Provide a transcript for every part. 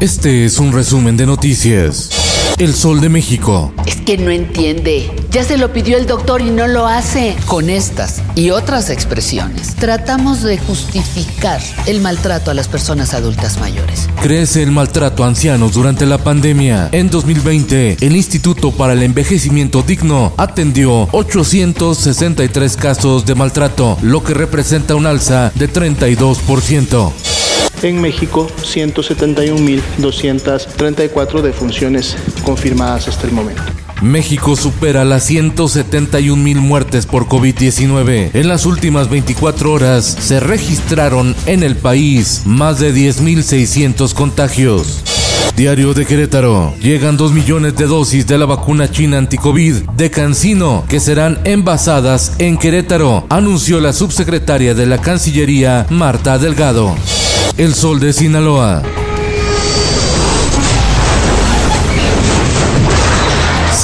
Este es un resumen de noticias. El Sol de México. Es que no entiende. Ya se lo pidió el doctor y no lo hace. Con estas y otras expresiones, tratamos de justificar el maltrato a las personas adultas mayores. Crece el maltrato a ancianos durante la pandemia. En 2020, el Instituto para el Envejecimiento Digno atendió 863 casos de maltrato, lo que representa un alza de 32%. En México, 171.234 defunciones confirmadas hasta el momento. México supera las 171 mil muertes por COVID-19. En las últimas 24 horas se registraron en el país más de 10.600 contagios. Diario de Querétaro. Llegan 2 millones de dosis de la vacuna china anticovid de Cancino que serán envasadas en Querétaro, anunció la subsecretaria de la Cancillería, Marta Delgado. El Sol de Sinaloa.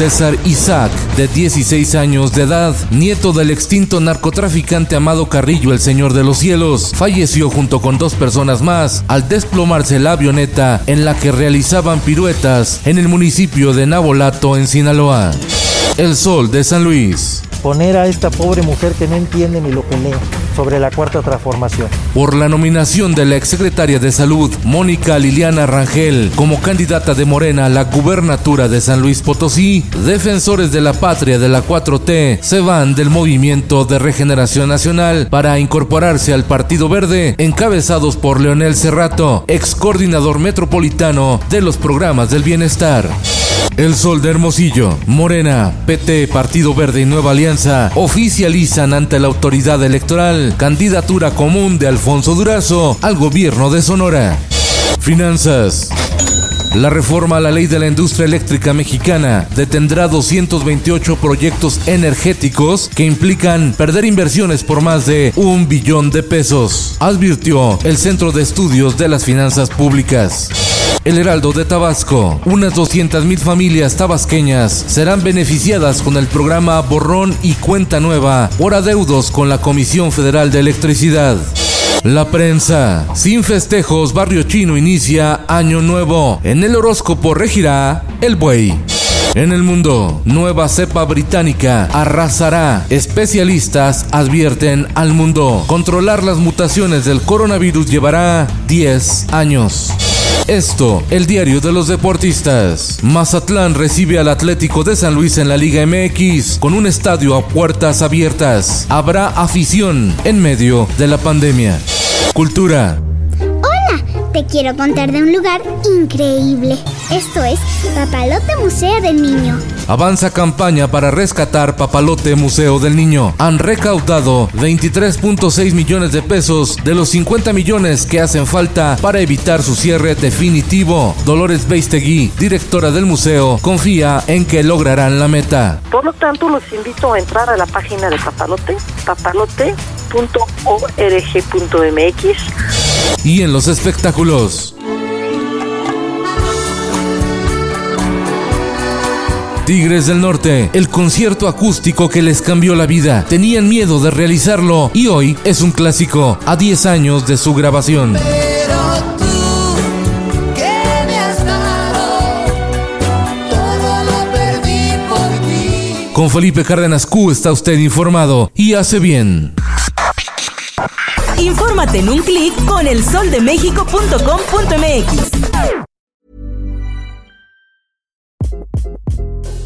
César Isaac, de 16 años de edad, nieto del extinto narcotraficante Amado Carrillo, el Señor de los Cielos, falleció junto con dos personas más al desplomarse la avioneta en la que realizaban piruetas en el municipio de Nabolato, en Sinaloa. El Sol de San Luis poner a esta pobre mujer que no entiende ni lo que lee sobre la cuarta transformación. Por la nominación de la exsecretaria de Salud, Mónica Liliana Rangel, como candidata de Morena a la gubernatura de San Luis Potosí, defensores de la patria de la 4T se van del Movimiento de Regeneración Nacional para incorporarse al Partido Verde, encabezados por Leonel Cerrato, ex coordinador metropolitano de los programas del bienestar. El Sol de Hermosillo, Morena, PT, Partido Verde y Nueva Alianza oficializan ante la autoridad electoral candidatura común de Alfonso Durazo al gobierno de Sonora. Finanzas. La reforma a la ley de la industria eléctrica mexicana detendrá 228 proyectos energéticos que implican perder inversiones por más de un billón de pesos, advirtió el Centro de Estudios de las Finanzas Públicas. El Heraldo de Tabasco. Unas 200.000 familias tabasqueñas serán beneficiadas con el programa Borrón y Cuenta Nueva por adeudos con la Comisión Federal de Electricidad. La prensa. Sin festejos, Barrio Chino inicia Año Nuevo. En el horóscopo regirá el buey. En el mundo, nueva cepa británica arrasará. Especialistas advierten al mundo. Controlar las mutaciones del coronavirus llevará 10 años. Esto, el diario de los deportistas. Mazatlán recibe al Atlético de San Luis en la Liga MX con un estadio a puertas abiertas. Habrá afición en medio de la pandemia. Cultura. Hola, te quiero contar de un lugar increíble. Esto es Papalote Museo del Niño. Avanza campaña para rescatar Papalote Museo del Niño. Han recaudado 23.6 millones de pesos de los 50 millones que hacen falta para evitar su cierre definitivo. Dolores Beistegui, directora del museo, confía en que lograrán la meta. Por lo tanto, los invito a entrar a la página de Papalote, papalote.org.mx. Y en los espectáculos. Tigres del Norte, el concierto acústico que les cambió la vida. Tenían miedo de realizarlo y hoy es un clásico a 10 años de su grabación. Con Felipe Cárdenas Q está usted informado y hace bien. Infórmate en un clic con elsoldemexico.com.mx.